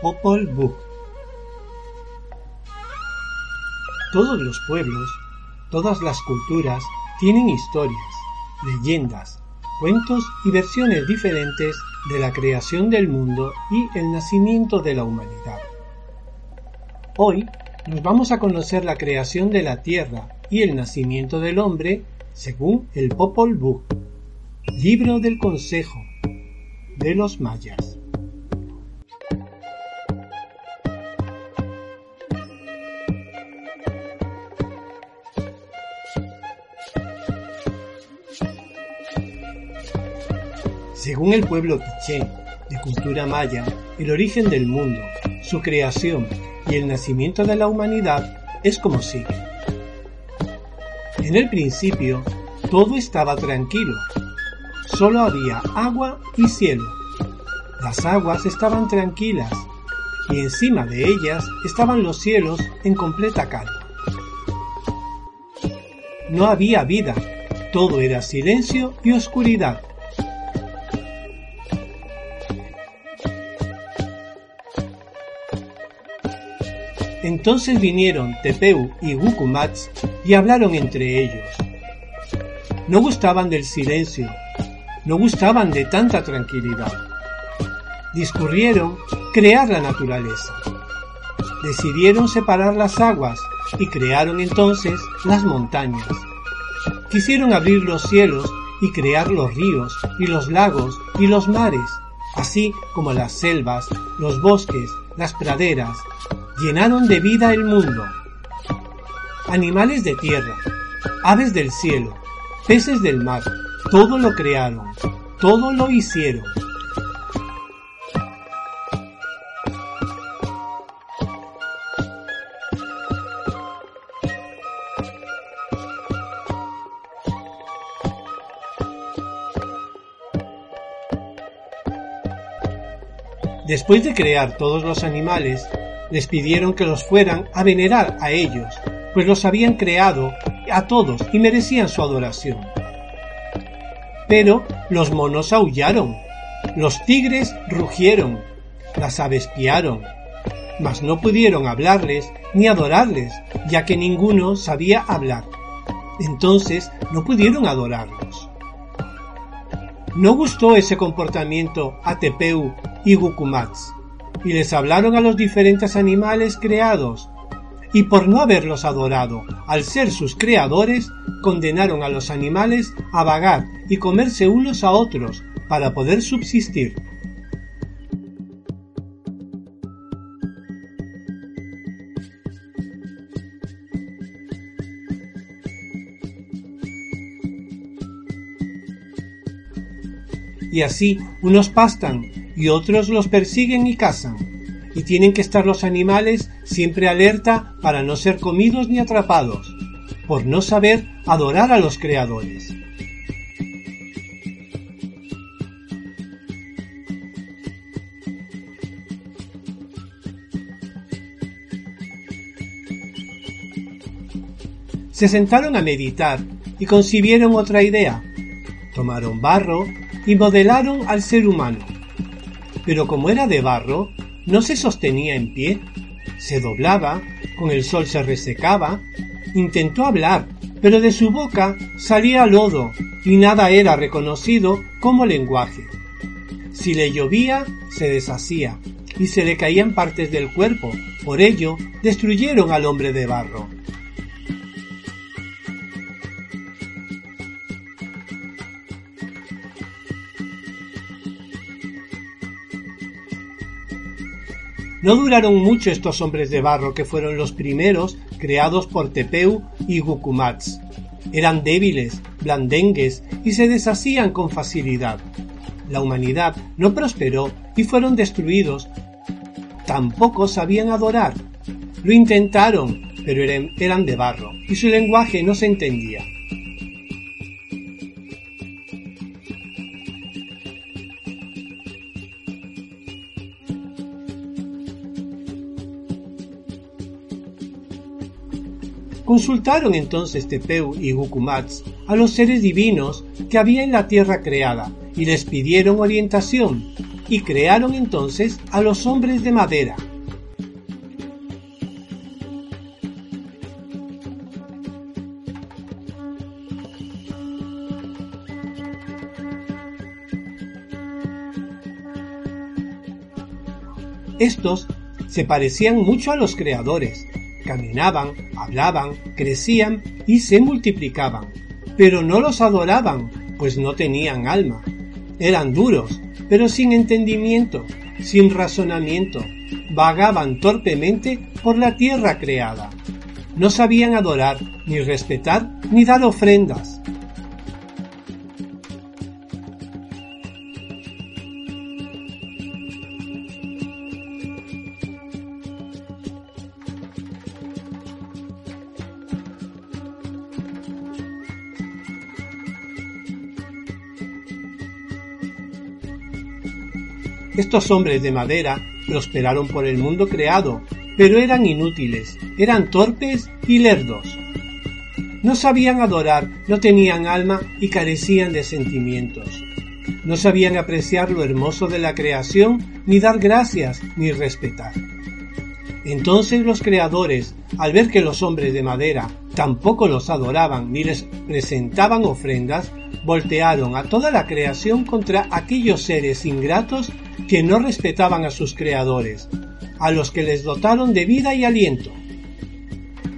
Popol Vuh Todos los pueblos, todas las culturas tienen historias, leyendas, cuentos y versiones diferentes de la creación del mundo y el nacimiento de la humanidad. Hoy nos vamos a conocer la creación de la Tierra y el nacimiento del hombre según el Popol Vuh, libro del Consejo de los Mayas. Según el pueblo quiché, de cultura maya, el origen del mundo, su creación y el nacimiento de la humanidad es como sigue. En el principio, todo estaba tranquilo. Solo había agua y cielo. Las aguas estaban tranquilas y encima de ellas estaban los cielos en completa calma. No había vida, todo era silencio y oscuridad. Entonces vinieron Tepeu y Gukumats y hablaron entre ellos. No gustaban del silencio, no gustaban de tanta tranquilidad. Discurrieron crear la naturaleza. Decidieron separar las aguas y crearon entonces las montañas. Quisieron abrir los cielos y crear los ríos y los lagos y los mares, así como las selvas, los bosques, las praderas, llenaron de vida el mundo. Animales de tierra, aves del cielo, peces del mar, todo lo crearon, todo lo hicieron. Después de crear todos los animales, les pidieron que los fueran a venerar a ellos, pues los habían creado a todos y merecían su adoración. Pero los monos aullaron, los tigres rugieron, las aves piaron, mas no pudieron hablarles ni adorarles, ya que ninguno sabía hablar. Entonces no pudieron adorarlos. No gustó ese comportamiento a Tepeu y Gukumats, y les hablaron a los diferentes animales creados, y por no haberlos adorado, al ser sus creadores, condenaron a los animales a vagar y comerse unos a otros para poder subsistir. Y así unos pastan y otros los persiguen y cazan, y tienen que estar los animales siempre alerta para no ser comidos ni atrapados, por no saber adorar a los creadores. Se sentaron a meditar y concibieron otra idea. Tomaron barro y modelaron al ser humano pero como era de barro, no se sostenía en pie, se doblaba, con el sol se resecaba, intentó hablar, pero de su boca salía lodo y nada era reconocido como lenguaje. Si le llovía, se deshacía y se le caían partes del cuerpo, por ello destruyeron al hombre de barro. No duraron mucho estos hombres de barro que fueron los primeros creados por Tepeu y Gukumats. Eran débiles blandengues y se deshacían con facilidad. La humanidad no prosperó y fueron destruidos. Tampoco sabían adorar. Lo intentaron, pero eran, de barro y su lenguaje no se entendía. Consultaron entonces Tepeu y Gukumats a los seres divinos que había en la tierra creada y les pidieron orientación y crearon entonces a los hombres de madera. Estos se parecían mucho a los creadores, caminaban, hablaban, crecían y se multiplicaban, pero no los adoraban, pues no tenían alma. Eran duros, pero sin entendimiento, sin razonamiento, vagaban torpemente por la tierra creada. No sabían adorar, ni respetar, ni dar ofrendas. Estos hombres de madera prosperaron por el mundo creado, pero eran inútiles, eran torpes y lerdos. No sabían adorar, no tenían alma y carecían de sentimientos. No sabían apreciar lo hermoso de la creación, ni dar gracias, ni respetar. Entonces los creadores, al ver que los hombres de madera tampoco los adoraban ni les presentaban ofrendas, voltearon a toda la creación contra aquellos seres ingratos que no respetaban a sus creadores, a los que les dotaron de vida y aliento.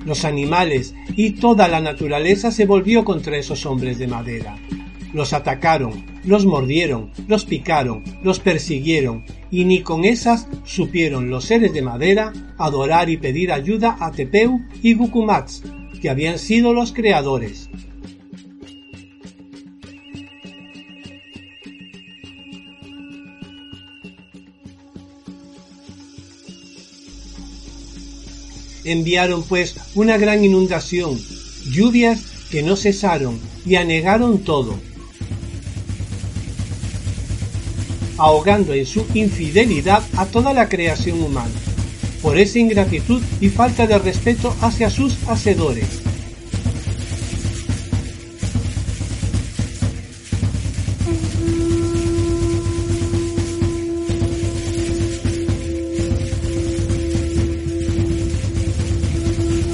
Los animales y toda la naturaleza se volvió contra esos hombres de madera. Los atacaron, los mordieron, los picaron, los persiguieron, y ni con esas supieron los seres de madera adorar y pedir ayuda a Tepeu y Gukumats, que habían sido los creadores. Enviaron pues una gran inundación, lluvias que no cesaron y anegaron todo, ahogando en su infidelidad a toda la creación humana, por esa ingratitud y falta de respeto hacia sus hacedores.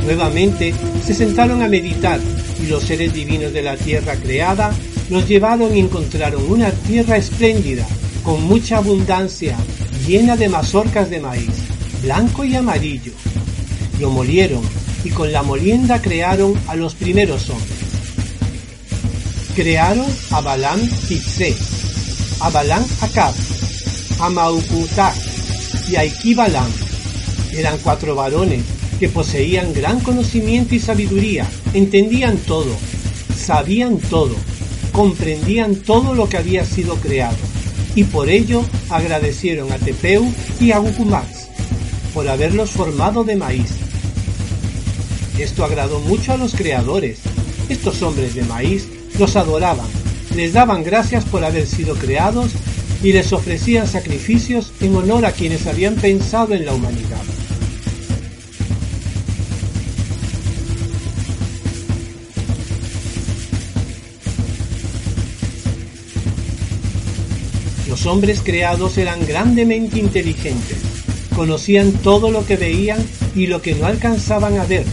Nuevamente se sentaron a meditar y los seres divinos de la tierra creada los llevaron y encontraron una tierra espléndida, con mucha abundancia, llena de mazorcas de maíz, blanco y amarillo. Lo molieron y con la molienda crearon a los primeros hombres. Crearon a Balam Titzé, a Balam Akab, a Maukutak y a Ikibalam. Eran cuatro varones que poseían gran conocimiento y sabiduría, entendían todo, sabían todo, comprendían todo lo que había sido creado, y por ello agradecieron a Tepeu y a Gukumax por haberlos formado de maíz. Esto agradó mucho a los creadores. Estos hombres de maíz los adoraban, les daban gracias por haber sido creados y les ofrecían sacrificios en honor a quienes habían pensado en la humanidad. Los hombres creados eran grandemente inteligentes, conocían todo lo que veían y lo que no alcanzaban a ver,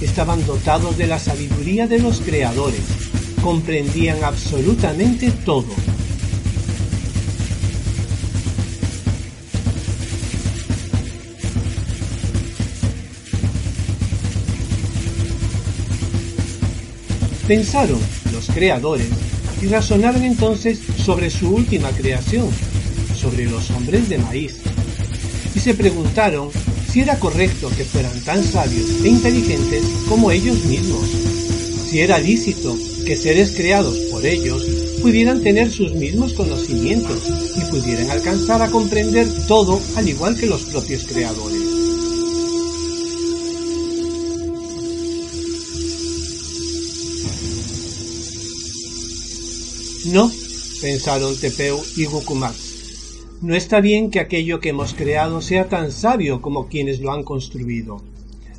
estaban dotados de la sabiduría de los creadores, comprendían absolutamente todo. Pensaron los creadores y razonaron entonces sobre su última creación, sobre los hombres de maíz, y se preguntaron si era correcto que fueran tan sabios e inteligentes como ellos mismos, si era lícito que seres creados por ellos pudieran tener sus mismos conocimientos y pudieran alcanzar a comprender todo al igual que los propios creadores. No, pensaron Tepeu y Gukumatz. No está bien que aquello que hemos creado sea tan sabio como quienes lo han construido.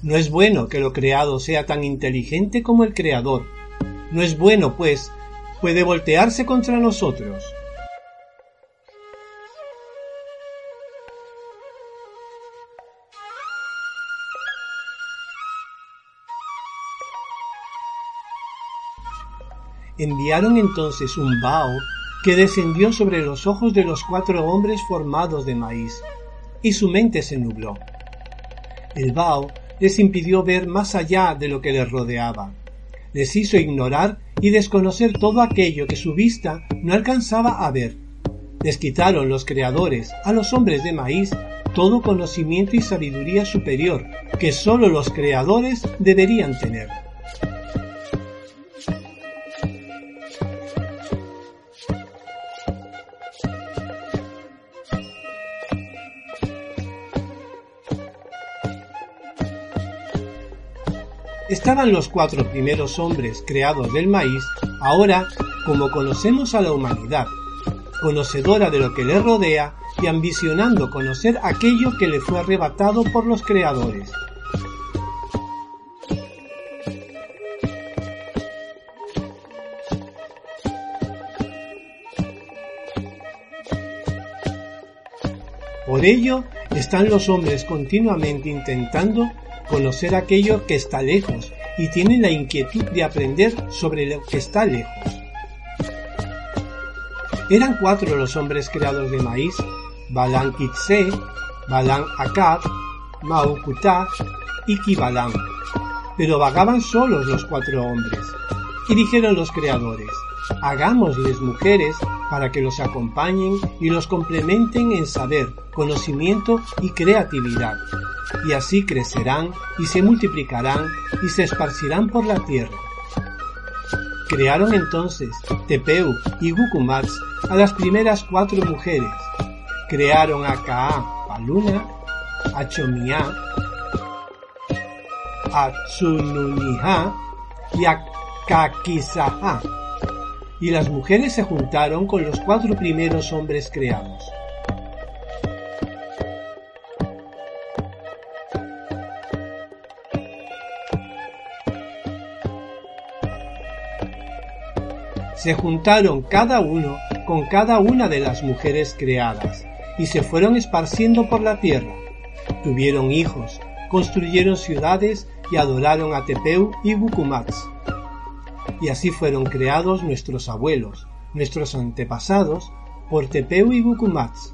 No es bueno que lo creado sea tan inteligente como el creador. No es bueno, pues, puede voltearse contra nosotros. Enviaron entonces un vaho que descendió sobre los ojos de los cuatro hombres formados de maíz, y su mente se nubló. El vaho les impidió ver más allá de lo que les rodeaba. Les hizo ignorar y desconocer todo aquello que su vista no alcanzaba a ver. Les quitaron los creadores a los hombres de maíz todo conocimiento y sabiduría superior que sólo los creadores deberían tener. Estaban los cuatro primeros hombres creados del maíz, ahora como conocemos a la humanidad, conocedora de lo que le rodea y ambicionando conocer aquello que le fue arrebatado por los creadores. Por ello están los hombres continuamente intentando conocer aquello que está lejos y tienen la inquietud de aprender sobre lo que está lejos. Eran cuatro los hombres creados de maíz, Balan Kitse, Balan Akad, Maukutá y Kibalan. Pero vagaban solos los cuatro hombres. Y dijeron los creadores, hagámosles mujeres para que los acompañen y los complementen en saber, conocimiento y creatividad y así crecerán y se multiplicarán y se esparcirán por la tierra. Crearon entonces Tepeu y Gukumats a las primeras cuatro mujeres. Crearon a Kaa, Paluna, a Chomia, a Tsununiha y a Kakisaha. Y las mujeres se juntaron con los cuatro primeros hombres creados. Se juntaron cada uno con cada una de las mujeres creadas y se fueron esparciendo por la tierra. Tuvieron hijos, construyeron ciudades y adoraron a Tepeu y Bukumats. Y así fueron creados nuestros abuelos, nuestros antepasados, por Tepeu y Bukumats,